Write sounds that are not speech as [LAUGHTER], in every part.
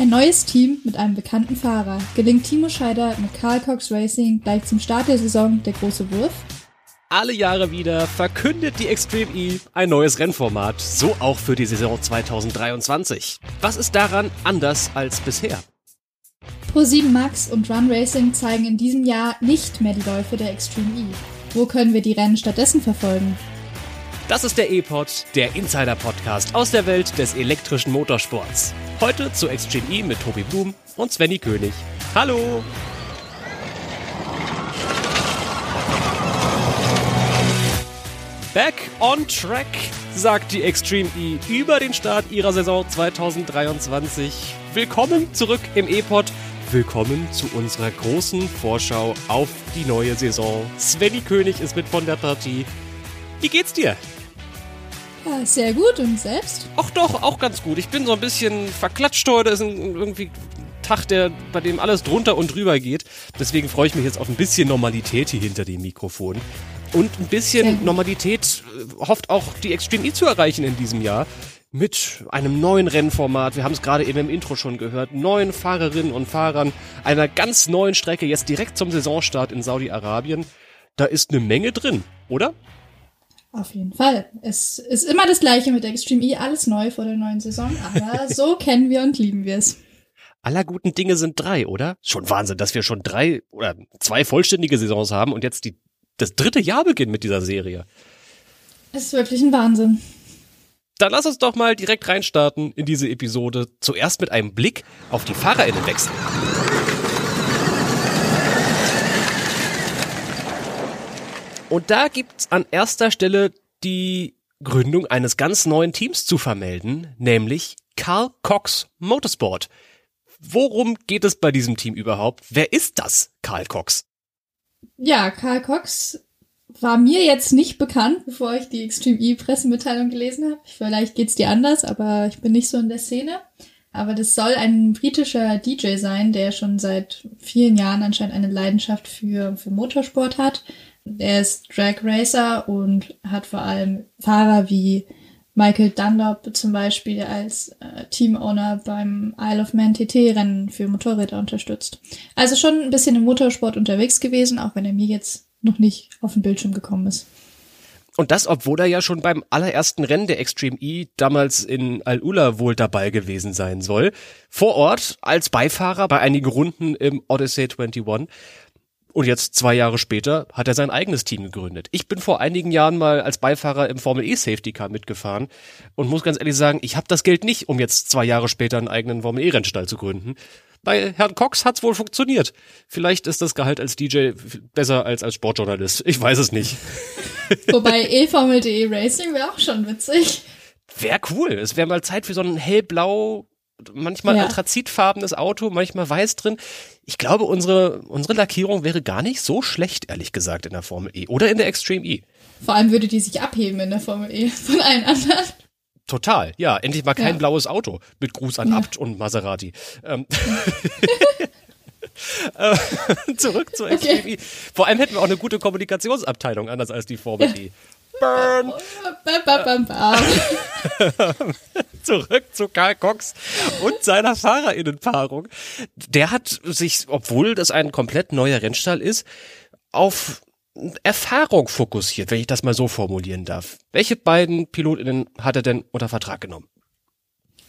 Ein neues Team mit einem bekannten Fahrer. Gelingt Timo Scheider mit Carl Cox Racing gleich zum Start der Saison der große Wurf? Alle Jahre wieder verkündet die Extreme E ein neues Rennformat, so auch für die Saison 2023. Was ist daran anders als bisher? Pro7 Max und Run Racing zeigen in diesem Jahr nicht mehr die Läufe der Extreme E. Wo können wir die Rennen stattdessen verfolgen? Das ist der E-Pod, der Insider-Podcast aus der Welt des elektrischen Motorsports. Heute zu Extreme E mit Tobi Blum und Svenny König. Hallo! Back on track, sagt die Extreme E über den Start ihrer Saison 2023. Willkommen zurück im E-Pod. Willkommen zu unserer großen Vorschau auf die neue Saison. Svenny König ist mit von der Partie. Wie geht's dir? Ja, sehr gut und selbst? Ach doch, auch ganz gut. Ich bin so ein bisschen verklatscht heute. Das ist ein, irgendwie Tag, der, bei dem alles drunter und drüber geht. Deswegen freue ich mich jetzt auf ein bisschen Normalität hier hinter dem Mikrofon. Und ein bisschen Normalität äh, hofft auch die Extreme E zu erreichen in diesem Jahr. Mit einem neuen Rennformat, wir haben es gerade eben im Intro schon gehört, neuen Fahrerinnen und Fahrern, einer ganz neuen Strecke jetzt direkt zum Saisonstart in Saudi-Arabien. Da ist eine Menge drin, oder? Auf jeden Fall. Es ist immer das Gleiche mit Extreme E, alles neu vor der neuen Saison, aber [LAUGHS] so kennen wir und lieben wir es. Aller guten Dinge sind drei, oder? Schon Wahnsinn, dass wir schon drei oder zwei vollständige Saisons haben und jetzt die, das dritte Jahr beginnt mit dieser Serie. Es ist wirklich ein Wahnsinn. Dann lass uns doch mal direkt reinstarten in diese Episode. Zuerst mit einem Blick auf die FahrerInnen wechseln. Und da gibt's an erster Stelle die Gründung eines ganz neuen Teams zu vermelden, nämlich Carl Cox Motorsport. Worum geht es bei diesem Team überhaupt? Wer ist das, Karl Cox? Ja, Karl Cox war mir jetzt nicht bekannt, bevor ich die Extreme E Pressemitteilung gelesen habe. Vielleicht geht's dir anders, aber ich bin nicht so in der Szene. Aber das soll ein britischer DJ sein, der schon seit vielen Jahren anscheinend eine Leidenschaft für, für Motorsport hat. Er ist Drag Racer und hat vor allem Fahrer wie Michael Dunlop zum Beispiel als äh, Teamowner beim Isle of Man TT-Rennen für Motorräder unterstützt. Also schon ein bisschen im Motorsport unterwegs gewesen, auch wenn er mir jetzt noch nicht auf den Bildschirm gekommen ist. Und das, obwohl er ja schon beim allerersten Rennen der Extreme E damals in Al-Ula wohl dabei gewesen sein soll. Vor Ort als Beifahrer bei einigen Runden im Odyssey 21. Und jetzt zwei Jahre später hat er sein eigenes Team gegründet. Ich bin vor einigen Jahren mal als Beifahrer im Formel E Safety Car mitgefahren und muss ganz ehrlich sagen, ich habe das Geld nicht, um jetzt zwei Jahre später einen eigenen Formel E Rennstall zu gründen. Bei Herrn Cox hat's wohl funktioniert. Vielleicht ist das Gehalt als DJ besser als als Sportjournalist. Ich weiß es nicht. [LAUGHS] Wobei E-Formel.de Racing wäre auch schon witzig. Wäre cool. Es wäre mal Zeit für so ein hellblau manchmal ja. anthrazitfarbenes Auto, manchmal weiß drin. Ich glaube, unsere, unsere Lackierung wäre gar nicht so schlecht, ehrlich gesagt, in der Formel E oder in der Extreme E. Vor allem würde die sich abheben in der Formel E [LAUGHS] von allen anderen. Total, ja. Endlich mal kein ja. blaues Auto mit Gruß an ja. Abt und Maserati. Ähm. [LAUGHS] [LAUGHS] Äh, zurück zur Extreme okay. E. Vor allem hätten wir auch eine gute Kommunikationsabteilung, anders als die Formel E. Burn. [LAUGHS] Zurück zu Karl Cox und seiner Fahrerinnenpaarung. Der hat sich, obwohl das ein komplett neuer Rennstall ist, auf Erfahrung fokussiert, wenn ich das mal so formulieren darf. Welche beiden Pilotinnen hat er denn unter Vertrag genommen?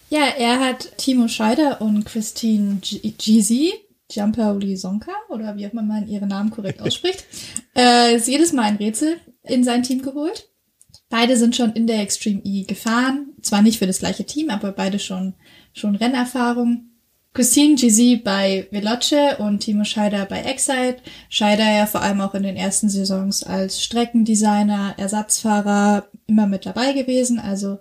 Ja, er hat Timo Scheider und Christine Gizi, Jumper Sonka, oder wie auch immer man ihren Namen korrekt [LAUGHS] ausspricht, äh, ist jedes Mal ein Rätsel in sein Team geholt. Beide sind schon in der Extreme E gefahren. Zwar nicht für das gleiche Team, aber beide schon, schon Rennerfahrung. Christine GZ bei Veloce und Timo Scheider bei Excite. Scheider ja vor allem auch in den ersten Saisons als Streckendesigner, Ersatzfahrer immer mit dabei gewesen. Also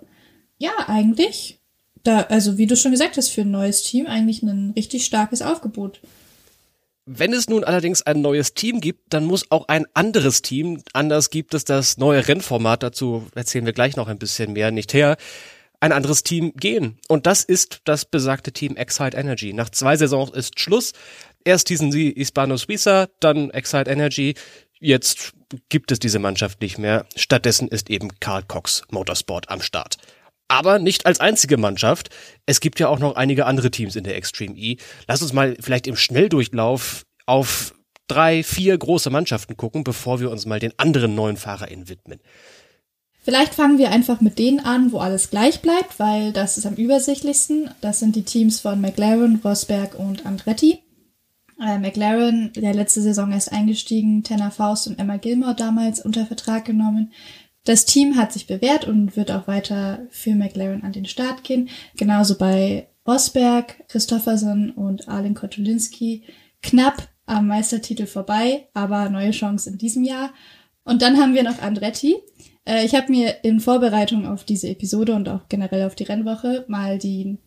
ja, eigentlich, da, also wie du schon gesagt hast, für ein neues Team eigentlich ein richtig starkes Aufgebot. Wenn es nun allerdings ein neues Team gibt, dann muss auch ein anderes Team, anders gibt es das neue Rennformat, dazu erzählen wir gleich noch ein bisschen mehr, nicht her, ein anderes Team gehen. Und das ist das besagte Team Excite Energy. Nach zwei Saisons ist Schluss. Erst hießen sie Hispano Suiza, dann Excite Energy. Jetzt gibt es diese Mannschaft nicht mehr. Stattdessen ist eben Carl Cox Motorsport am Start. Aber nicht als einzige Mannschaft. Es gibt ja auch noch einige andere Teams in der Extreme E. Lass uns mal vielleicht im Schnelldurchlauf auf drei, vier große Mannschaften gucken, bevor wir uns mal den anderen neuen FahrerInnen widmen. Vielleicht fangen wir einfach mit denen an, wo alles gleich bleibt, weil das ist am übersichtlichsten. Das sind die Teams von McLaren, Rosberg und Andretti. Äh, McLaren, der letzte Saison erst eingestiegen, Tanner Faust und Emma Gilmore damals unter Vertrag genommen. Das Team hat sich bewährt und wird auch weiter für McLaren an den Start gehen. Genauso bei Rosberg, Christofferson und Arlen Kotulinski. Knapp am Meistertitel vorbei, aber neue Chance in diesem Jahr. Und dann haben wir noch Andretti. Äh, ich habe mir in Vorbereitung auf diese Episode und auch generell auf die Rennwoche mal die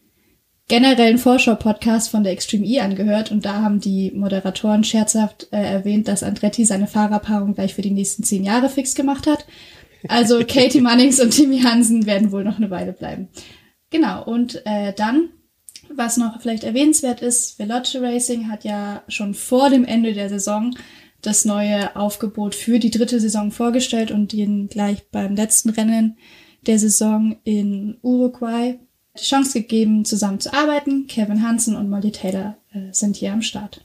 generellen Vorschau-Podcast von der Extreme E angehört und da haben die Moderatoren scherzhaft äh, erwähnt, dass Andretti seine Fahrerpaarung gleich für die nächsten zehn Jahre fix gemacht hat. Also Katie Mannings und Timmy Hansen werden wohl noch eine Weile bleiben. Genau, und äh, dann was noch vielleicht erwähnenswert ist, Veloce Racing hat ja schon vor dem Ende der Saison das neue Aufgebot für die dritte Saison vorgestellt und ihnen gleich beim letzten Rennen der Saison in Uruguay die Chance gegeben, zusammen zu arbeiten. Kevin Hansen und Molly Taylor äh, sind hier am Start.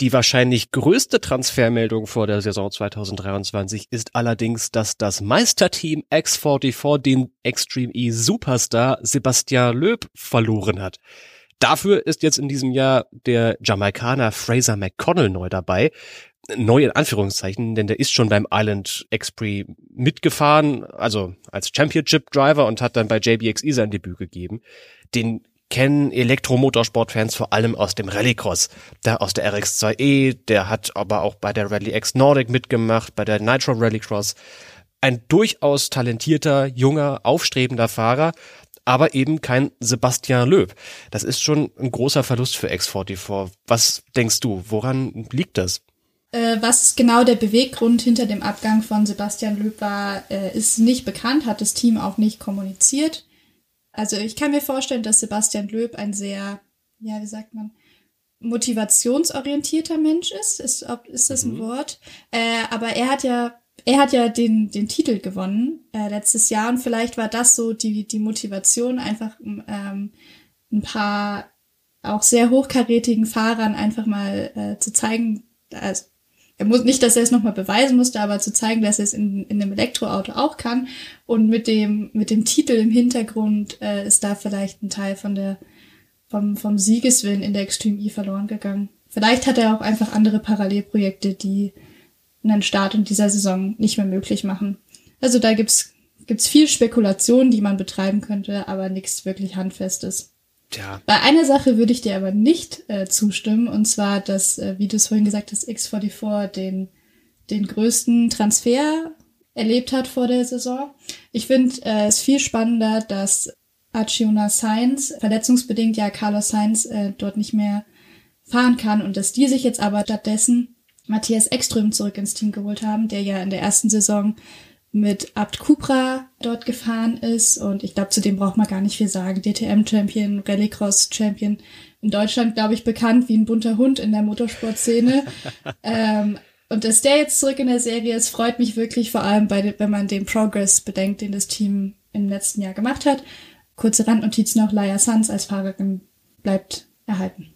Die wahrscheinlich größte Transfermeldung vor der Saison 2023 ist allerdings, dass das Meisterteam X44 den Extreme E Superstar Sebastian Loeb verloren hat. Dafür ist jetzt in diesem Jahr der Jamaikaner Fraser McConnell neu dabei. Neu in Anführungszeichen, denn der ist schon beim Island X-Prix mitgefahren, also als Championship Driver und hat dann bei JBXE sein Debüt gegeben. Den kennen Elektromotorsportfans vor allem aus dem Rallycross, der aus der RX2E, der hat aber auch bei der Rally X Nordic mitgemacht, bei der Nitro Rallycross. Ein durchaus talentierter, junger, aufstrebender Fahrer, aber eben kein Sebastian Löb. Das ist schon ein großer Verlust für X44. Was denkst du, woran liegt das? Äh, was genau der Beweggrund hinter dem Abgang von Sebastian Löb war, äh, ist nicht bekannt, hat das Team auch nicht kommuniziert. Also ich kann mir vorstellen, dass Sebastian Löb ein sehr, ja, wie sagt man, motivationsorientierter Mensch ist. Ist, ob, ist das ein mhm. Wort? Äh, aber er hat ja, er hat ja den, den Titel gewonnen äh, letztes Jahr und vielleicht war das so die, die Motivation, einfach ähm, ein paar auch sehr hochkarätigen Fahrern einfach mal äh, zu zeigen, also er muss nicht, dass er es nochmal beweisen musste, aber zu zeigen, dass er es in, in einem Elektroauto auch kann. Und mit dem, mit dem Titel im Hintergrund äh, ist da vielleicht ein Teil von der, vom, vom Siegeswillen in der Extreme E verloren gegangen. Vielleicht hat er auch einfach andere Parallelprojekte, die einen Start in dieser Saison nicht mehr möglich machen. Also da gibt's, gibt's viel Spekulation, die man betreiben könnte, aber nichts wirklich Handfestes. Tja. Bei einer Sache würde ich dir aber nicht äh, zustimmen, und zwar, dass, äh, wie du es vorhin gesagt hast, X44 den, den größten Transfer erlebt hat vor der Saison. Ich finde äh, es viel spannender, dass Archiona Sainz, verletzungsbedingt ja Carlos Sainz äh, dort nicht mehr fahren kann und dass die sich jetzt aber stattdessen Matthias Ekström zurück ins Team geholt haben, der ja in der ersten Saison mit Abt Cupra dort gefahren ist. Und ich glaube, zu dem braucht man gar nicht viel sagen. DTM-Champion, Rallycross-Champion. In Deutschland, glaube ich, bekannt wie ein bunter Hund in der Motorsportszene. [LAUGHS] ähm, und dass der jetzt zurück in der Serie ist, freut mich wirklich, vor allem bei, wenn man den Progress bedenkt, den das Team im letzten Jahr gemacht hat. Kurze Randnotiz noch, Laia Sanz als Fahrerin bleibt erhalten.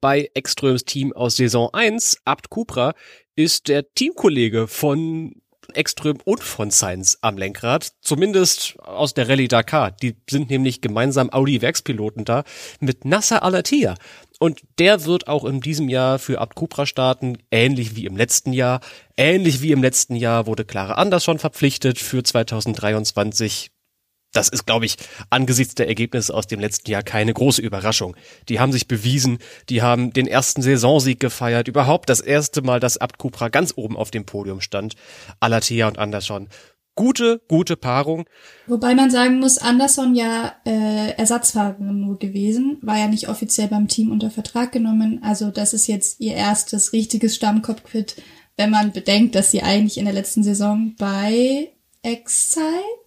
Bei Ekströms Team aus Saison 1, Abt Cupra, ist der Teamkollege von Ekström und von Sainz am Lenkrad, zumindest aus der Rallye Dakar. Die sind nämlich gemeinsam Audi-Werkspiloten da mit Nasser Alatia. Und der wird auch in diesem Jahr für Abt Cupra starten, ähnlich wie im letzten Jahr. Ähnlich wie im letzten Jahr wurde Clara Andersson verpflichtet für 2023 das ist, glaube ich, angesichts der Ergebnisse aus dem letzten Jahr keine große Überraschung. Die haben sich bewiesen, die haben den ersten Saisonsieg gefeiert, überhaupt das erste Mal, dass Abt Kupra ganz oben auf dem Podium stand. Alatea und Andersson. Gute, gute Paarung. Wobei man sagen muss, Andersson ja äh, Ersatzfahrerin nur gewesen, war ja nicht offiziell beim Team unter Vertrag genommen. Also das ist jetzt ihr erstes richtiges Stammcockpit, wenn man bedenkt, dass sie eigentlich in der letzten Saison bei Excite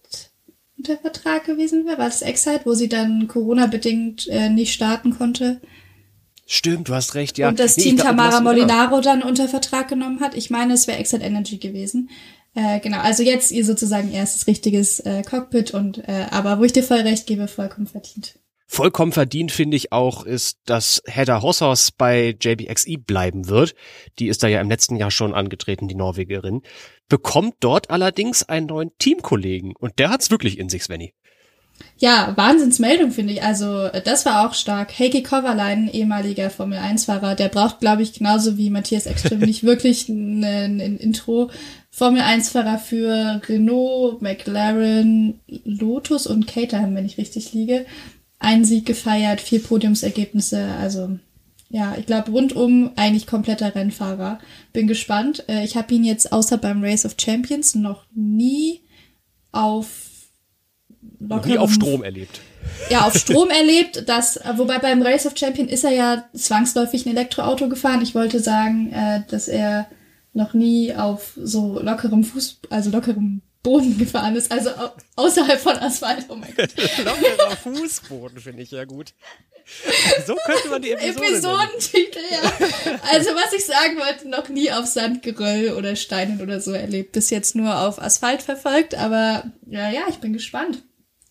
unter Vertrag gewesen wäre. War das Excite, wo sie dann Corona-bedingt äh, nicht starten konnte? Stimmt, du hast recht, ja. Und das nee, Team glaub, Tamara Molinaro dann unter Vertrag genommen hat. Ich meine, es wäre Excite Energy gewesen. Äh, genau, also jetzt ihr sozusagen erstes richtiges äh, Cockpit und äh, aber wo ich dir voll recht gebe, vollkommen verdient. Vollkommen verdient finde ich auch, ist, dass Hedda Hosshaus bei JBXI bleiben wird. Die ist da ja im letzten Jahr schon angetreten, die Norwegerin. Bekommt dort allerdings einen neuen Teamkollegen. Und der hat's wirklich in sich, Svenny. Ja, Wahnsinnsmeldung finde ich. Also das war auch stark. Heikki Kovalainen, ehemaliger Formel 1-Fahrer, der braucht, glaube ich, genauso wie Matthias Ekström nicht [LAUGHS] wirklich ein, ein Intro. Formel 1-Fahrer für Renault, McLaren, Lotus und Caterham, wenn ich richtig liege einen Sieg gefeiert, vier Podiumsergebnisse, also ja, ich glaube rundum eigentlich kompletter Rennfahrer. Bin gespannt. Äh, ich habe ihn jetzt außer beim Race of Champions noch nie auf lockerem, nie auf Strom erlebt. Ja, auf Strom [LAUGHS] erlebt. Das, wobei beim Race of Champions ist er ja zwangsläufig ein Elektroauto gefahren. Ich wollte sagen, äh, dass er noch nie auf so lockerem Fuß, also lockerem Boden gefahren ist, also außerhalb von Asphalt. Oh mein Gott. [LAUGHS] Lockerer Fußboden finde ich ja gut. So könnte man die Episode Episodentitel, ja. Also was ich sagen wollte, noch nie auf Sandgeröll oder Steinen oder so erlebt. Bis jetzt nur auf Asphalt verfolgt, aber ja, ja, ich bin gespannt.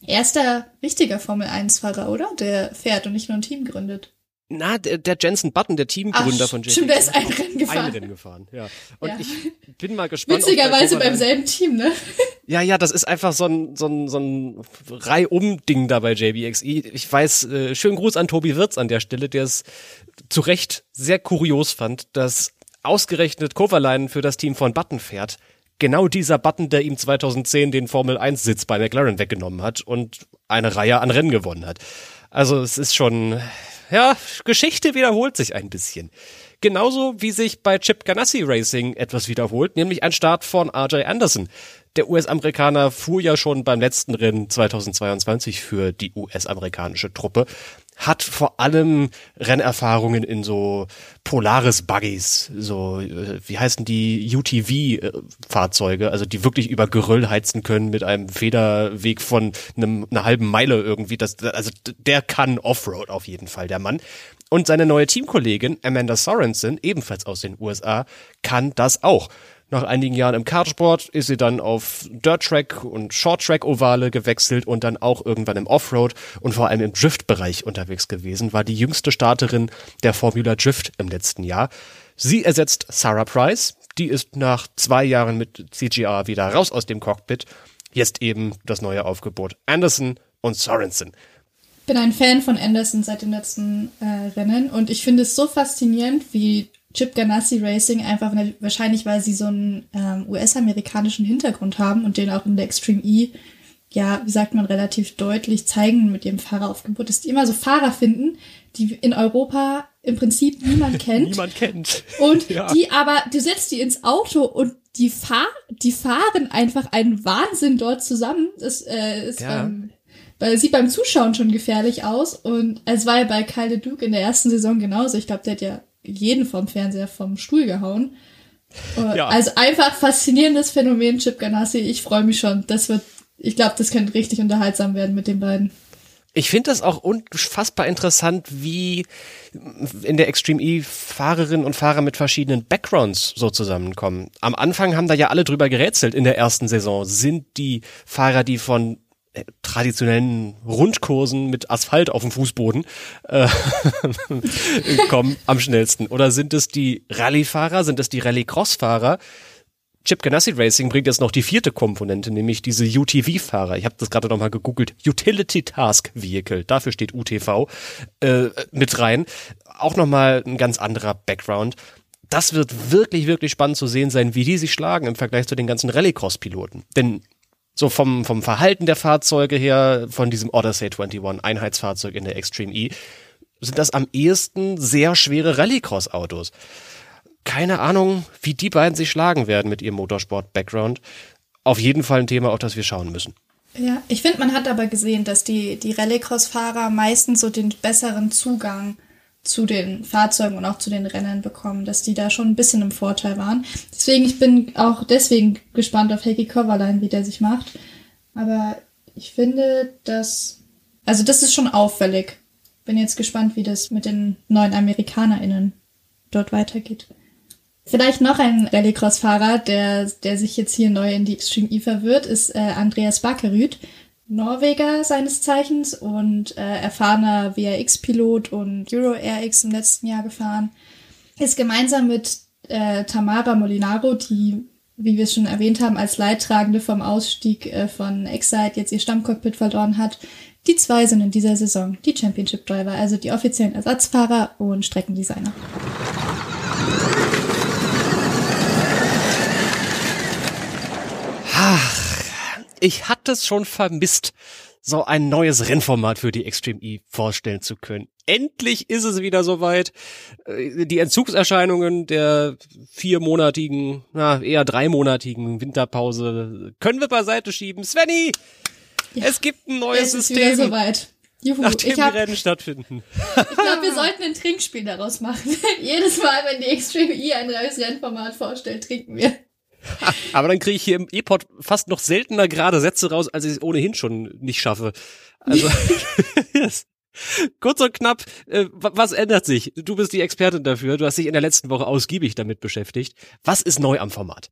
Erster richtiger Formel 1-Fahrer, oder? Der fährt und nicht nur ein Team gründet. Na, der, der Jensen Button, der Teamgründer Ach, von JP. Stimmt, der ist ein Rennen gefahren. Ein Rennen gefahren, ja. [LAUGHS] Und Ja. ich bin mal gespannt. Witzigerweise beim selben Team, ne? [LAUGHS] Ja, ja, das ist einfach so ein, so ein, so ein Reihum-Ding da bei JBXI. Ich weiß, äh, schönen Gruß an Tobi Wirz an der Stelle, der es zu Recht sehr kurios fand, dass ausgerechnet Kovalainen für das Team von Button fährt. Genau dieser Button, der ihm 2010 den Formel 1 Sitz bei McLaren weggenommen hat und eine Reihe an Rennen gewonnen hat. Also es ist schon, ja, Geschichte wiederholt sich ein bisschen. Genauso wie sich bei Chip Ganassi Racing etwas wiederholt, nämlich ein Start von RJ Anderson. Der US-Amerikaner fuhr ja schon beim letzten Rennen 2022 für die US-amerikanische Truppe, hat vor allem Rennerfahrungen in so Polaris-Buggies, so, äh, wie heißen die, UTV-Fahrzeuge, also die wirklich über Geröll heizen können mit einem Federweg von einem, einer halben Meile irgendwie. Das, also der kann Offroad auf jeden Fall, der Mann. Und seine neue Teamkollegin Amanda Sorensen, ebenfalls aus den USA, kann das auch. Nach einigen Jahren im Kartsport ist sie dann auf Dirt-Track und Short-Track-Ovale gewechselt und dann auch irgendwann im Offroad und vor allem im Drift-Bereich unterwegs gewesen, war die jüngste Starterin der Formula Drift im letzten Jahr. Sie ersetzt Sarah Price, die ist nach zwei Jahren mit CGR wieder raus aus dem Cockpit. Jetzt eben das neue Aufgebot Anderson und Sorensen. bin ein Fan von Anderson seit dem letzten äh, Rennen und ich finde es so faszinierend, wie Chip Ganassi Racing einfach wahrscheinlich, weil sie so einen ähm, US-amerikanischen Hintergrund haben und den auch in der Extreme E, ja, wie sagt man, relativ deutlich zeigen mit ihrem Fahreraufgebot, dass die immer so Fahrer finden, die in Europa im Prinzip niemand [LAUGHS] kennt. Niemand kennt. Und [LAUGHS] Ja. die aber, du setzt die ins Auto und die, fahr die fahren einfach einen Wahnsinn dort zusammen. Das äh, ist Ja. beim, weil sieht beim Zuschauen schon gefährlich aus. Und es war ja bei Kyle Duke in der ersten Saison genauso. Ich glaube, der hat ja jeden vom Fernseher vom Stuhl gehauen. Äh, Ja. Also einfach faszinierendes Phänomen, Chip Ganassi. Ich freue mich schon. Das wird, ich glaube, das könnte richtig unterhaltsam werden mit den beiden. Ich finde das auch unfassbar interessant, wie in der Extreme E Fahrerinnen und Fahrer mit verschiedenen Backgrounds so zusammenkommen. Am Anfang haben da ja alle drüber gerätselt in der ersten Saison. Sind die Fahrer, die von traditionellen Rundkursen mit Asphalt auf dem Fußboden äh, [LAUGHS] kommen am schnellsten? Oder sind es die Rallye-Fahrer? Sind es die Rallye-Cross-Fahrer? Chip Ganassi Racing bringt jetzt noch die vierte Komponente, nämlich diese UTV-Fahrer. Ich habe das gerade noch mal gegoogelt. Utility Task Vehicle, dafür steht UTV, äh, mit rein. Auch noch mal ein ganz anderer Background. Das wird wirklich, wirklich spannend zu sehen sein, wie die sich schlagen im Vergleich zu den ganzen Rallycross-Piloten. Denn so vom, vom Verhalten der Fahrzeuge her, von diesem Odyssey 21 Einheitsfahrzeug in der Extreme E, sind das am ehesten sehr schwere Rallycross-Autos keine Ahnung, wie die beiden sich schlagen werden mit ihrem Motorsport-Background. Auf jeden Fall ein Thema, auf das wir schauen müssen. Ja, ich finde, man hat aber gesehen, dass die, die Rallycross-Fahrer meistens so den besseren Zugang zu den Fahrzeugen und auch zu den Rennen bekommen, dass die da schon ein bisschen im Vorteil waren. Deswegen, ich bin auch deswegen gespannt auf Heikki Kovalainen, wie der sich macht. Aber ich finde, dass, also das ist schon auffällig. Bin jetzt gespannt, wie das mit den neuen AmerikanerInnen dort weitergeht. Vielleicht noch ein Rallycross-Fahrer, der, der sich jetzt hier neu in die Extreme E verwirrt, ist äh, Andreas Bakerüth, Norweger seines Zeichens und äh, erfahrener WRX-Pilot und Euro RX im letzten Jahr gefahren. Ist gemeinsam mit äh, Tamara Molinaro, die, wie wir schon erwähnt haben, als Leidtragende vom Ausstieg äh, von Excite jetzt ihr Stammcockpit verloren hat. Die zwei sind in dieser Saison die Championship Driver, also die offiziellen Ersatzfahrer und Streckendesigner. Ach, ich hatte es schon vermisst, so ein neues Rennformat für die Extreme E vorstellen zu können. Endlich ist es wieder soweit. Äh, die Entzugserscheinungen der viermonatigen, na, eher dreimonatigen Winterpause können wir beiseite schieben. Svenny, ja, es gibt ein neues es System. Ist wieder soweit. Juhu, nachdem ich hab, die Rennen stattfinden. Ich glaube, wir sollten ein Trinkspiel daraus machen. [LAUGHS] Jedes Mal, wenn die Extreme E ein neues Rennformat vorstellt, trinken wir. [LAUGHS] Aber dann kriege ich hier im E-Pod fast noch seltener gerade Sätze raus, als ich es ohnehin schon nicht schaffe. Also yes. [LAUGHS] [LAUGHS] kurz und knapp, äh, was ändert sich? Du bist die Expertin dafür. Du hast dich in der letzten Woche ausgiebig damit beschäftigt. Was ist neu am Format?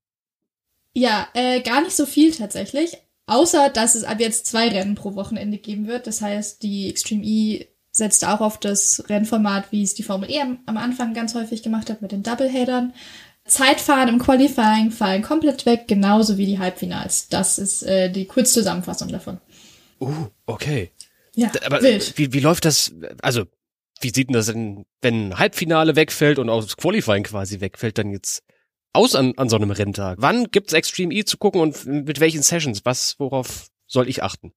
Ja, äh, gar nicht so viel tatsächlich. Außer, dass es ab jetzt zwei Rennen pro Wochenende geben wird. Das heißt, die Extreme E setzt auch auf das Rennformat, wie es die Formel E am, am Anfang ganz häufig gemacht hat, mit den Doubleheadern. Zeitfahren im Qualifying fallen komplett weg, genauso wie die Halbfinals. Das ist äh, die Kurzzusammenfassung davon. Uh, okay. Ja, aber wild. Wie, wie läuft das? Also, wie sieht denn das denn, wenn Halbfinale wegfällt und auch das Qualifying quasi wegfällt, dann jetzt aus an, an so einem Renntag? Wann gibt's Extreme E zu gucken und mit welchen Sessions? Was, worauf soll ich achten?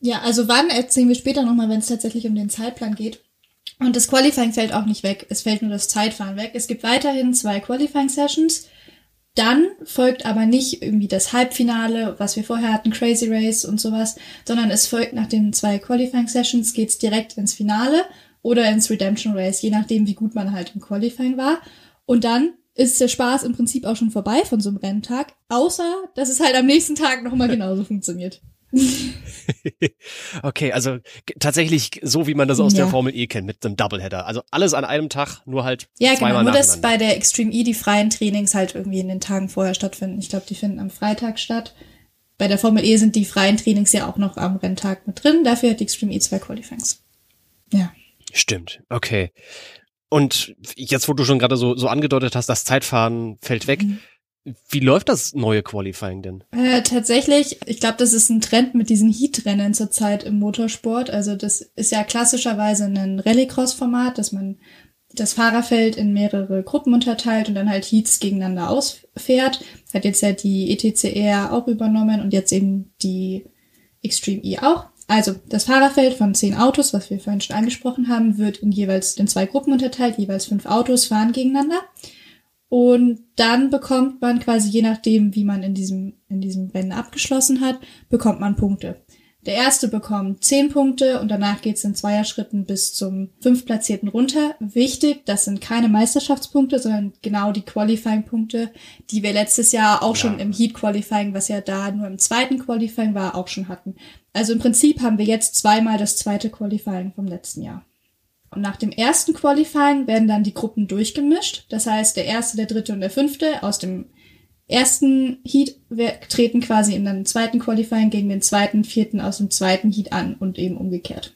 Ja, also wann erzählen wir später nochmal, wenn es tatsächlich um den Zeitplan geht. Und das Qualifying fällt auch nicht weg. Es fällt nur das Zeitfahren weg. Es gibt weiterhin zwei Qualifying Sessions. Dann folgt aber nicht irgendwie das Halbfinale, was wir vorher hatten, Crazy Race und sowas, sondern es folgt nach den zwei Qualifying Sessions geht's direkt ins Finale oder ins Redemption Race, je nachdem, wie gut man halt im Qualifying war. Und dann ist der Spaß im Prinzip auch schon vorbei von so einem Renntag, außer dass es halt am nächsten Tag nochmal [LAUGHS] genauso funktioniert. [LAUGHS] okay, also tatsächlich so, wie man das aus ja. der Formel E kennt, mit einem Doubleheader. Also alles an einem Tag, nur halt ja, zweimal genau, nur dass bei der Extreme E die freien Trainings halt irgendwie in den Tagen vorher stattfinden. Ich glaube, die finden am Freitag statt. Bei der Formel E sind die freien Trainings ja auch noch am Renntag mit drin. Dafür hat die Extreme E zwei Qualifyings. Ja. Stimmt, okay. Und jetzt, wo du schon gerade so, so angedeutet hast, das Zeitfahren fällt weg. Mhm wie läuft das neue Qualifying denn? Äh, tatsächlich, ich glaube, das ist ein Trend mit diesen Heat-Rennen zurzeit im Motorsport. Also das ist ja klassischerweise ein Rallycross-Format, dass man das Fahrerfeld in mehrere Gruppen unterteilt und dann halt Heats gegeneinander ausfährt. Hat jetzt ja die ETCR auch übernommen und jetzt eben die Extreme E auch. Also das Fahrerfeld von zehn Autos, was wir vorhin schon angesprochen haben, wird in jeweils in zwei Gruppen unterteilt. Jeweils fünf Autos fahren gegeneinander. Und dann bekommt man quasi, je nachdem, wie man in diesem, in diesem Rennen abgeschlossen hat, bekommt man Punkte. Der erste bekommt zehn Punkte und danach geht's in Zweierschritten bis zum fünftplatzierten runter. Wichtig, das sind keine Meisterschaftspunkte, sondern genau die Qualifying-Punkte, die wir letztes Jahr auch ja. schon im Heat Qualifying, was ja da nur im zweiten Qualifying war, auch schon hatten. Also im Prinzip haben wir jetzt zweimal das zweite Qualifying vom letzten Jahr. Und nach dem ersten Qualifying werden dann die Gruppen durchgemischt. Das heißt, der erste, der dritte und der fünfte aus dem ersten Heat treten quasi in den zweiten Qualifying gegen den zweiten, vierten aus dem zweiten Heat an und eben umgekehrt.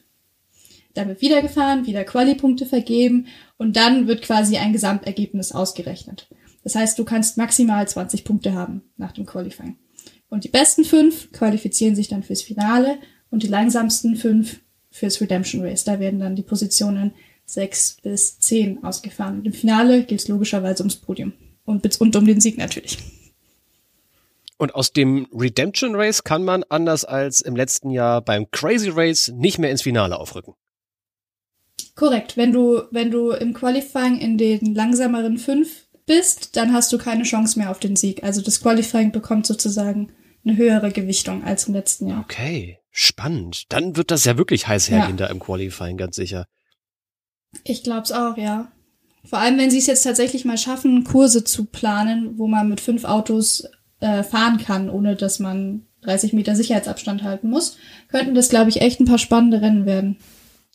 Dann wird wieder gefahren, wieder Quali-Punkte vergeben und dann wird quasi ein Gesamtergebnis ausgerechnet. Das heißt, du kannst maximal 20 Punkte haben nach dem Qualifying. Und die besten fünf qualifizieren sich dann fürs Finale und die langsamsten fünf fürs Redemption Race. Da werden dann die Positionen sechs bis zehn ausgefahren. Und im Finale geht es logischerweise ums Podium. Und, und um den Sieg natürlich. Und aus dem Redemption Race kann man anders als im letzten Jahr beim Crazy Race nicht mehr ins Finale aufrücken. Korrekt. Wenn du, wenn du im Qualifying in den langsameren fünf bist, dann hast du keine Chance mehr auf den Sieg. Also das Qualifying bekommt sozusagen eine höhere Gewichtung als im letzten Jahr. Okay. Spannend. Dann wird das ja wirklich heiß hergehen ja. da im Qualifying, ganz sicher. Ich glaub's auch, ja. Vor allem, wenn sie es jetzt tatsächlich mal schaffen, Kurse zu planen, wo man mit fünf Autos äh, fahren kann, ohne dass man 30 Meter Sicherheitsabstand halten muss, könnten das, glaube ich, echt ein paar spannende Rennen werden.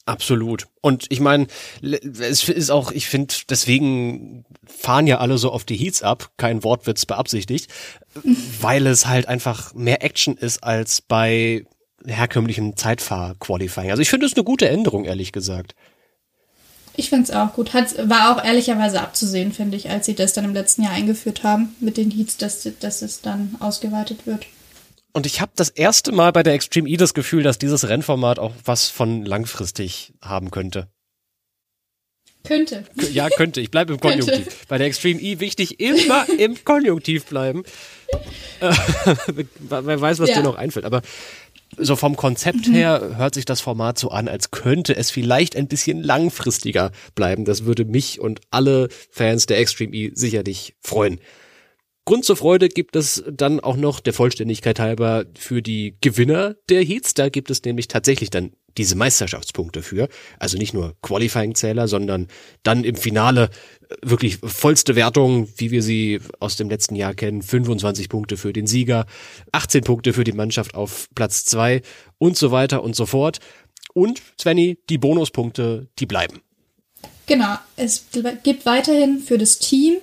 Absolut. Und ich meine, es ist auch, ich finde, deswegen fahren ja alle so auf die Heats ab, kein Wortwitz beabsichtigt, [LAUGHS] weil es halt einfach mehr Action ist als bei herkömmlichem Zeitfahr-Qualifying. Also ich finde es eine gute Änderung, ehrlich gesagt. Ich finde es auch gut. Hat, war auch ehrlicherweise abzusehen, finde ich, als sie das dann im letzten Jahr eingeführt haben mit den Heats, dass, dass es dann ausgeweitet wird. Und ich habe das erste Mal bei der Extreme E das Gefühl, dass dieses Rennformat auch was von langfristig haben könnte. Könnte. Ja, könnte. Ich bleibe im Konjunktiv. Könnte. Bei der Extreme E wichtig, immer im Konjunktiv bleiben. [LAUGHS] Äh, [LAUGHS] wer weiß, was ja. dir noch einfällt. Aber so vom Konzept mhm. her hört sich das Format so an, als könnte es vielleicht ein bisschen langfristiger bleiben. Das würde mich und alle Fans der Extreme E sicherlich freuen. Grund zur Freude gibt es dann auch noch der Vollständigkeit halber für die Gewinner der Heats. Da gibt es nämlich tatsächlich dann diese Meisterschaftspunkte für. Also nicht nur Qualifying-Zähler, sondern dann im Finale äh, wirklich vollste Wertung, wie wir sie aus dem letzten Jahr kennen. 25 Punkte für den Sieger, 18 Punkte für die Mannschaft auf Platz zwei und so weiter und so fort. Und Svenny, die Bonuspunkte, die bleiben. Genau, es gibt weiterhin für das Team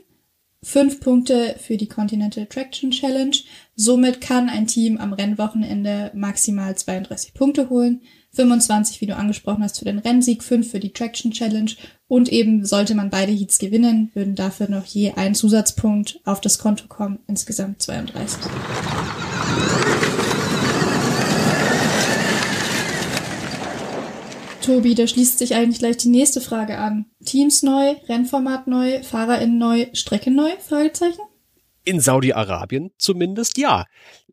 fünf Punkte für die Continental Traction Challenge. Somit kann ein Team am Rennwochenende maximal 32 Punkte holen. 25, wie du angesprochen hast, für den Rennsieg, 5 für die Traction Challenge und eben sollte man beide Heats gewinnen, würden dafür noch je ein Zusatzpunkt auf das Konto kommen, insgesamt 32. Tobi, da schließt sich eigentlich gleich die nächste Frage an. Teams neu, Rennformat neu, FahrerInnen neu, Strecke neu? Fragezeichen? In Saudi-Arabien zumindest ja.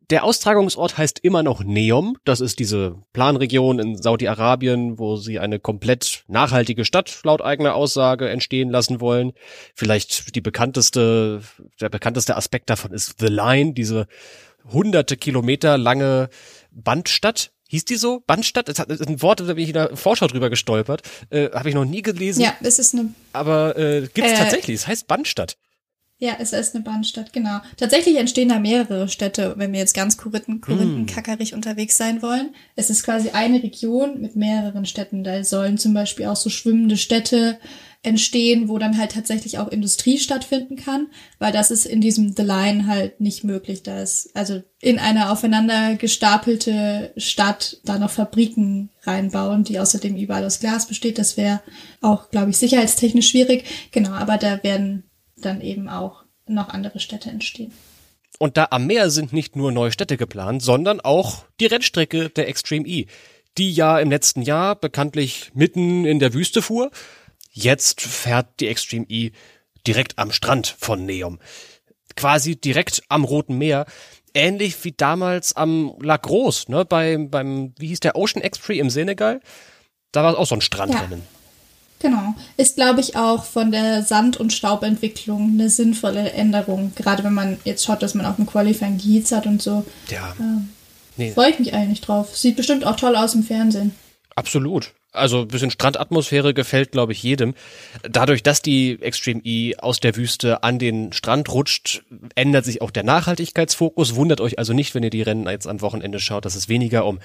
Der Austragungsort heißt immer noch Neom. Das ist diese Planregion in Saudi-Arabien, wo sie eine komplett nachhaltige Stadt laut eigener Aussage entstehen lassen wollen. Vielleicht die bekannteste, der bekannteste Aspekt davon ist The Line, diese hunderte Kilometer lange Bandstadt, Hieß die so? Bandstadt? Das ist ein Wort, da bin ich in der Vorschau drüber gestolpert. Äh, Habe ich noch nie gelesen. Ja, es ist eine. Aber äh, gibt es äh, tatsächlich. Es heißt Bandstadt. Ja, es ist eine Bandstadt, genau. Tatsächlich entstehen da mehrere Städte, wenn wir jetzt ganz korinthen, korinthenkackerig mm. unterwegs sein wollen. Es ist quasi eine Region mit mehreren Städten. Da sollen zum Beispiel auch so schwimmende Städte entstehen, wo dann halt tatsächlich auch Industrie stattfinden kann, weil das ist in diesem The Line halt nicht möglich. Da ist also in eine aufeinander gestapelte Stadt da noch Fabriken reinbauen, die außerdem überall aus Glas besteht. Das wäre auch, glaube ich, sicherheitstechnisch schwierig. Genau, aber da werden dann eben auch noch andere Städte entstehen. Und da am Meer sind nicht nur neue Städte geplant, sondern auch die Rennstrecke der Extreme E, die ja im letzten Jahr bekanntlich mitten in der Wüste fuhr Jetzt fährt die Extreme E direkt am Strand von Neom. Quasi direkt am Roten Meer. Ähnlich wie damals am Lac Rose, ne, beim, beim, wie hieß der Ocean Express im Senegal? Da war es auch so ein Strandrennen. Ja. Genau. Ist, glaube ich, auch von der Sand- und Staubentwicklung eine sinnvolle Änderung. Gerade wenn man jetzt schaut, dass man auch ein Qualifying Heats hat und so. Ja. Ähm, nee. Freue ich mich eigentlich drauf. Sieht bestimmt auch toll aus im Fernsehen. Absolut. Also ein bisschen Strandatmosphäre gefällt, glaube ich, jedem. Dadurch, dass die Extreme E aus der Wüste an den Strand rutscht, ändert sich auch der Nachhaltigkeitsfokus. Wundert euch also nicht, wenn ihr die Rennen jetzt am Wochenende schaut, dass es weniger um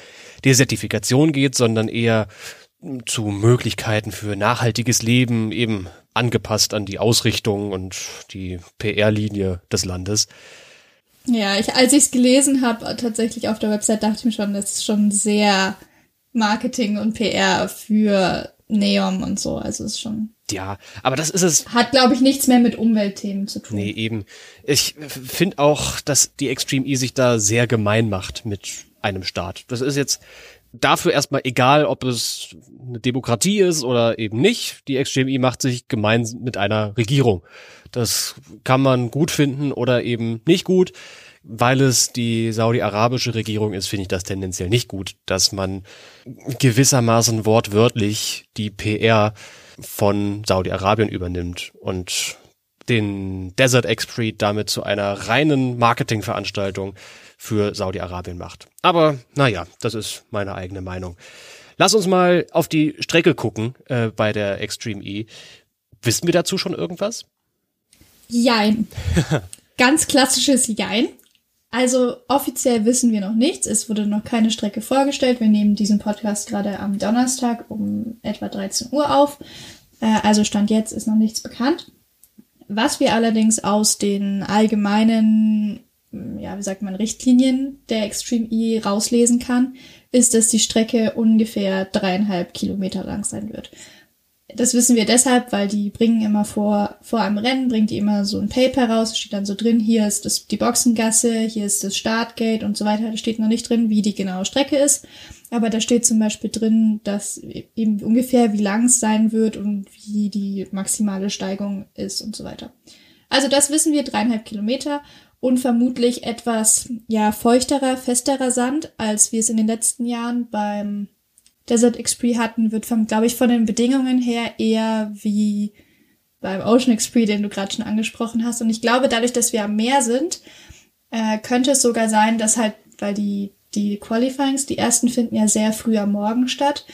Desertifikation geht, sondern eher zu Möglichkeiten für nachhaltiges Leben, eben angepasst an die Ausrichtung und die PR-Linie des Landes. Ja, ich, als ich es gelesen habe, tatsächlich auf der Website, dachte ich mir schon, das ist schon sehr Marketing und PR für Neom und so. Also ist schon. Ja, aber das ist es. Hat, glaube ich, nichts mehr mit Umweltthemen zu tun. Nee, eben. Ich finde auch, dass die Extreme E sich da sehr gemein macht mit einem Staat. Das ist jetzt dafür erstmal egal, ob es eine Demokratie ist oder eben nicht. Die E macht sich gemein mit einer Regierung. Das kann man gut finden oder eben nicht gut weil es die saudi-arabische Regierung ist, finde ich das tendenziell nicht gut, dass man gewissermaßen wortwörtlich die PR von Saudi-Arabien übernimmt und den Desert Express damit zu einer reinen Marketingveranstaltung für Saudi-Arabien macht. Aber naja, das ist meine eigene Meinung. Lass uns mal auf die Strecke gucken äh, bei der Extreme E. Wissen wir dazu schon irgendwas? Jein. [LAUGHS] Ganz klassisches Jein. Also offiziell wissen wir noch nichts. Es wurde noch keine Strecke vorgestellt. Wir nehmen diesen Podcast gerade am Donnerstag um etwa 13 Uhr auf. Äh, also Stand jetzt ist noch nichts bekannt. Was wir allerdings aus den allgemeinen, ja, wie sagt man, Richtlinien der Extreme E rauslesen kann, ist, dass die Strecke ungefähr dreieinhalb Kilometer lang sein wird. Das wissen wir deshalb, weil die bringen immer vor, vor einem Rennen, bringt die immer so ein Paper raus, steht dann so drin, hier ist das, die Boxengasse, hier ist das Startgate und so weiter. Da steht noch nicht drin, wie die genaue Strecke ist. Aber da steht zum Beispiel drin, dass eben ungefähr wie lang es sein wird und wie die maximale Steigung ist und so weiter. Also das wissen wir, dreieinhalb Kilometer und vermutlich etwas, ja, feuchterer, festerer Sand, als wir es in den letzten Jahren beim Desert XP hatten, wird vom, glaube ich, von den Bedingungen her eher wie beim Ocean XP, den du gerade schon angesprochen hast. Und ich glaube, dadurch, dass wir am Meer sind, äh, könnte es sogar sein, dass halt, weil die, die Qualifyings, die ersten finden ja sehr früh am Morgen statt,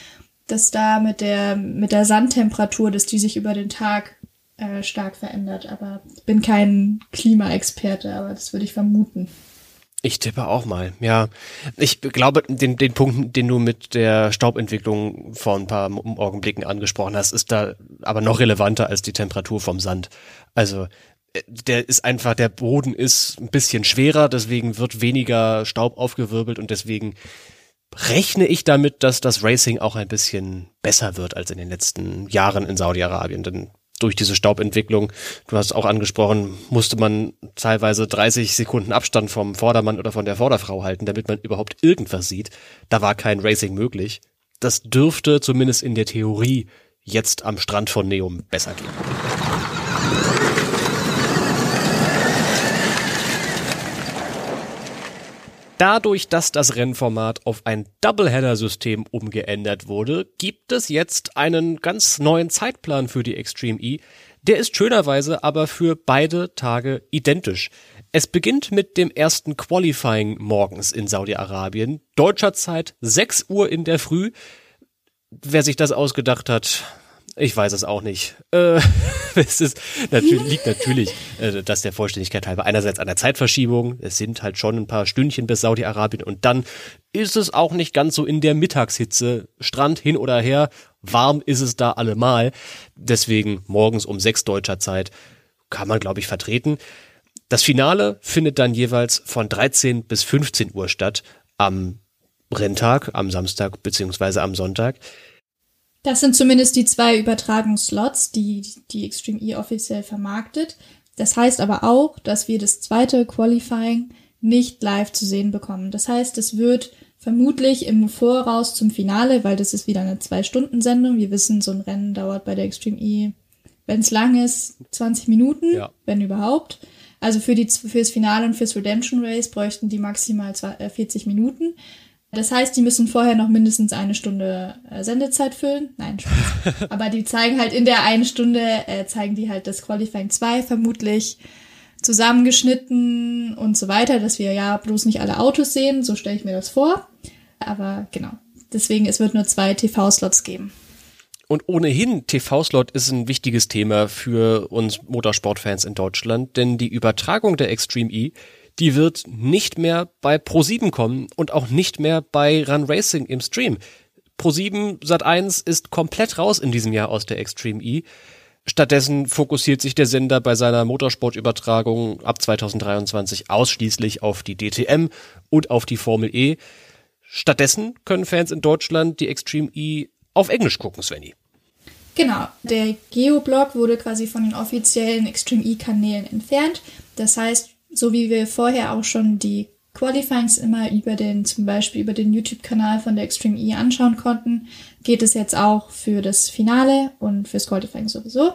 dass da mit der, mit der Sandtemperatur, dass die sich über den Tag äh, stark verändert. Aber ich bin kein Klimaexperte, aber das würde ich vermuten. Ich tippe auch mal, ja. Ich glaube, den, den Punkt, den du mit der Staubentwicklung vor ein paar Augenblicken angesprochen hast, ist da aber noch relevanter als die Temperatur vom Sand. Also äh, der ist einfach, der Boden ist ein bisschen schwerer, deswegen wird weniger Staub aufgewirbelt und deswegen rechne ich damit, dass das Racing auch ein bisschen besser wird als in den letzten Jahren in Saudi-Arabien. Denn durch diese Staubentwicklung, du hast auch angesprochen, musste man teilweise 30 Sekunden Abstand vom Vordermann oder von der Vorderfrau halten, damit man überhaupt irgendwas sieht. Da war kein Racing möglich. Das dürfte zumindest in der Theorie jetzt am Strand von Neum besser gehen. Dadurch, dass das Rennformat auf ein Doubleheader-System umgeändert wurde, gibt es jetzt einen ganz neuen Zeitplan für die Extreme E. Der ist schönerweise aber für beide Tage identisch. Es beginnt mit dem ersten Qualifying morgens in Saudi-Arabien. Deutscher Zeit 6 Uhr in der Früh. Wer sich das ausgedacht hat, ich weiß es auch nicht. Äh, [LAUGHS] es ist natürlich, liegt natürlich, äh, dass der Vollständigkeit halber einerseits an der Zeitverschiebung, es sind halt schon ein paar Stündchen bis Saudi-Arabien und dann ist es auch nicht ganz so in der Mittagshitze, Strand hin oder her, warm ist es da allemal. Deswegen morgens um sechs deutscher Zeit kann man, glaube ich, vertreten. Das Finale findet dann jeweils von 13 bis 15 Uhr statt am Renntag, am Samstag beziehungsweise am Sonntag. Das sind zumindest die zwei Übertragungsslots, die die Extreme E offiziell vermarktet. Das heißt aber auch, dass wir das zweite Qualifying nicht live zu sehen bekommen. Das heißt, es wird vermutlich im Voraus zum Finale, weil das ist wieder eine Zwei-Stunden-Sendung. Wir wissen, so ein Rennen dauert bei der Extreme E, wenn es lang ist, 20 Minuten, ja. wenn überhaupt. Also für die, fürs Finale und fürs Redemption Race bräuchten die maximal 40 äh, Minuten. Das heißt, die müssen vorher noch mindestens eine Stunde äh, Sendezeit füllen. Nein, Spaß. [LAUGHS] Aber die zeigen halt in der einen Stunde, äh, zeigen die halt das Qualifying 2 vermutlich zusammengeschnitten und so weiter, dass wir ja bloß nicht alle Autos sehen. So stelle ich mir das vor. Aber genau. Deswegen, es wird nur zwei TV-Slots geben. Und ohnehin, TV-Slot ist ein wichtiges Thema für uns Motorsportfans in Deutschland, denn die Übertragung der Extreme E die wird nicht mehr bei Pro7 kommen und auch nicht mehr bei Run Racing im Stream. Pro7 Sat1 ist komplett raus in diesem Jahr aus der Extreme E. Stattdessen fokussiert sich der Sender bei seiner Motorsportübertragung ab 2023 ausschließlich auf die DTM und auf die Formel E. Stattdessen können Fans in Deutschland die Extreme E auf Englisch gucken, Svenny. Genau, der Geoblog wurde quasi von den offiziellen Extreme E-Kanälen entfernt. Das heißt, so wie wir vorher auch schon die Qualifyings immer über den, zum Beispiel über den YouTube-Kanal von der Extreme E anschauen konnten, geht es jetzt auch für das Finale und fürs Qualifying sowieso.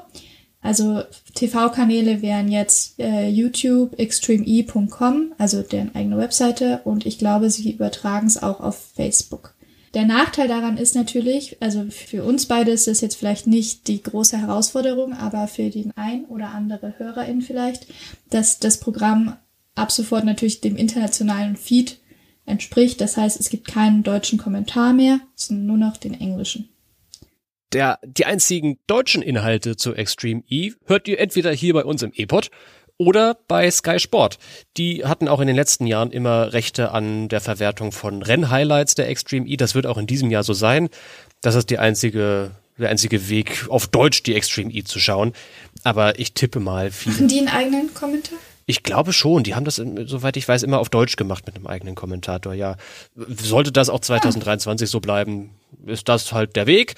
Also TV-Kanäle wären jetzt äh, YouTube extreme.e.com, also deren eigene Webseite, und ich glaube, sie übertragen es auch auf Facebook. Der Nachteil daran ist natürlich, also für uns beide ist das jetzt vielleicht nicht die große Herausforderung, aber für den ein oder andere Hörerin vielleicht, dass das Programm ab sofort natürlich dem internationalen Feed entspricht. Das heißt, es gibt keinen deutschen Kommentar mehr, sondern nur noch den englischen. Der, die einzigen deutschen Inhalte zu Extreme E hört ihr entweder hier bei uns im E-Pod oder bei Sky Sport. Die hatten auch in den letzten Jahren immer Rechte an der Verwertung von Rennhighlights der Extreme E. Das wird auch in diesem Jahr so sein. Das ist die einzige der einzige Weg, auf Deutsch die Extreme E zu schauen. Aber ich tippe mal viel. Machen die einen eigenen Kommentar? Ich glaube schon. Die haben das, soweit ich weiß, immer auf Deutsch gemacht mit einem eigenen Kommentator. Ja, sollte das auch 2023 so bleiben, ist das halt der Weg.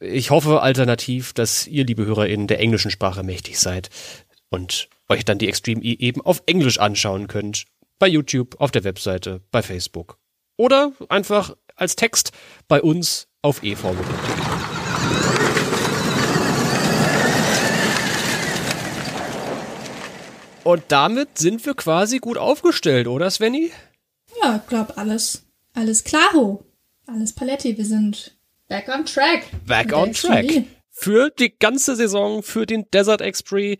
Ich hoffe alternativ, dass ihr, liebe HörerInnen, der englischen Sprache mächtig seid und euch dann die Extreme E eben auf Englisch anschauen könnt. Bei YouTube, auf der Webseite, bei Facebook. Oder einfach als Text bei uns auf eformel.de. Und damit sind wir quasi gut aufgestellt, oder Svenny? Ja, ich glaube alles, alles klaro. Alles Paletti. Wir sind back on track. Back on track. Für die ganze Saison, für den Desert Express.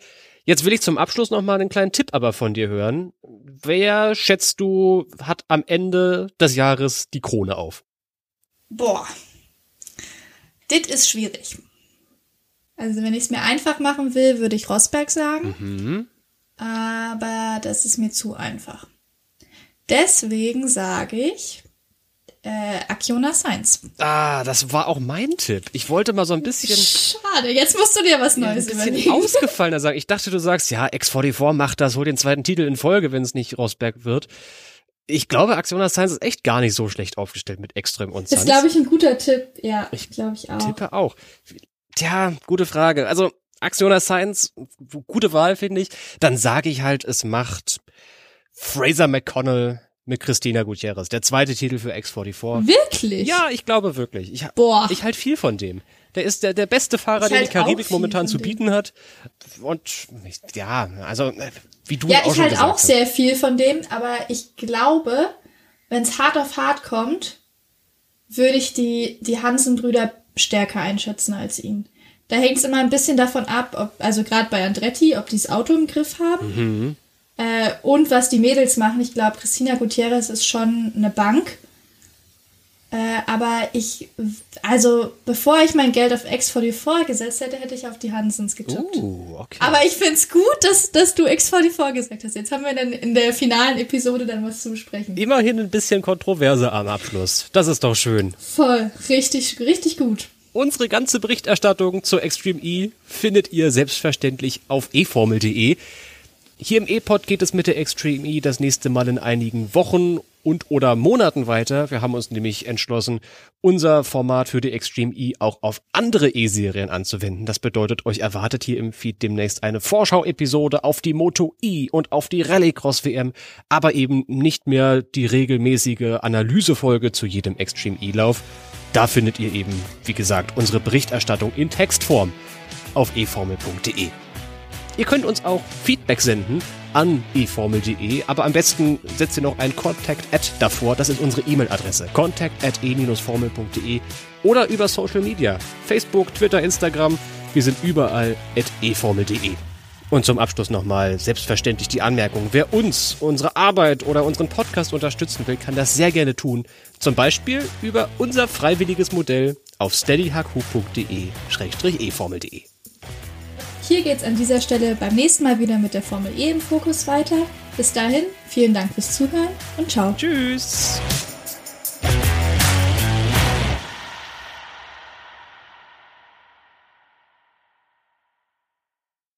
Jetzt will ich zum Abschluss noch mal einen kleinen Tipp aber von dir hören. Wer schätzt du hat am Ende des Jahres die Krone auf? Boah. Das ist schwierig. Also wenn ich es mir einfach machen will, würde ich Rosberg sagen. Mhm aber das ist mir zu einfach. Deswegen sage ich äh, Akiona Science. Ah, das war auch mein Tipp. Ich wollte mal so ein bisschen. Schade, jetzt musst du dir was Neues ja, ein bisschen überlegen. ausgefallener sagen. Ich dachte, du sagst, ja, X44 macht das, hol den zweiten Titel in Folge, wenn es nicht Rosberg wird. Ich glaube, Acciona Science ist echt gar nicht so schlecht aufgestellt mit Extrem und Science. Ist, glaube ich, ein guter Tipp. Ja, ich glaube ich auch. Tippe auch. Tja, gute Frage. Also, Axiona Science, gute Wahl, finde ich. Dann sage ich halt, es macht Fraser McConnell mit Christina Gutierrez. Der zweite Titel für X44. Wirklich? Ja, ich glaube wirklich. Ich, Boah. ich halt viel von dem. Der ist der, der beste Fahrer, ich den halt die Karibik momentan zu bieten dem. hat. Und ja, also wie du ja, auch ich halt auch hast. sehr viel von dem, aber ich glaube, wenn es hart auf hart kommt, würde ich die, die Hansen-Brüder stärker einschätzen als ihn. Da hängt es immer ein bisschen davon ab, ob, also gerade bei Andretti, ob die das Auto im Griff haben. Mhm. Äh, und was die Mädels machen. Ich glaube, Christina Gutierrez ist schon eine Bank. Äh, aber ich, also bevor ich mein Geld auf X44 gesetzt hätte, hätte ich auf die Hansens getippt. Uh, okay. Aber ich finde es gut, dass, dass du X44 gesagt hast. Jetzt haben wir dann in der finalen Episode dann was zu besprechen. Immerhin ein bisschen Kontroverse am Abschluss. Das ist doch schön. Voll, richtig, richtig gut. Unsere ganze Berichterstattung zur Extreme E findet ihr selbstverständlich auf eformel.de. Hier im E-Pod geht es mit der Extreme E das nächste Mal in einigen Wochen und oder Monaten weiter. Wir haben uns nämlich entschlossen, unser Format für die Extreme E auch auf andere E-Serien anzuwenden. Das bedeutet, euch erwartet hier im Feed demnächst eine Vorschau-Episode auf die Moto E und auf die Rallycross WM, aber eben nicht mehr die regelmäßige Analysefolge zu jedem Extreme E-Lauf. Da findet ihr eben, wie gesagt, unsere Berichterstattung in Textform auf eformel.de. Ihr könnt uns auch Feedback senden an eformel.de, aber am besten setzt ihr noch ein Contact at davor, das ist unsere E-Mail-Adresse, contact at e-formel.de oder über Social Media, Facebook, Twitter, Instagram, wir sind überall at eformel.de. Und zum Abschluss nochmal selbstverständlich die Anmerkung, wer uns, unsere Arbeit oder unseren Podcast unterstützen will, kann das sehr gerne tun. Zum Beispiel über unser freiwilliges Modell auf steadyhq.de-eformel.de. Hier geht's an dieser Stelle beim nächsten Mal wieder mit der Formel E im Fokus weiter. Bis dahin, vielen Dank fürs Zuhören und ciao. Tschüss.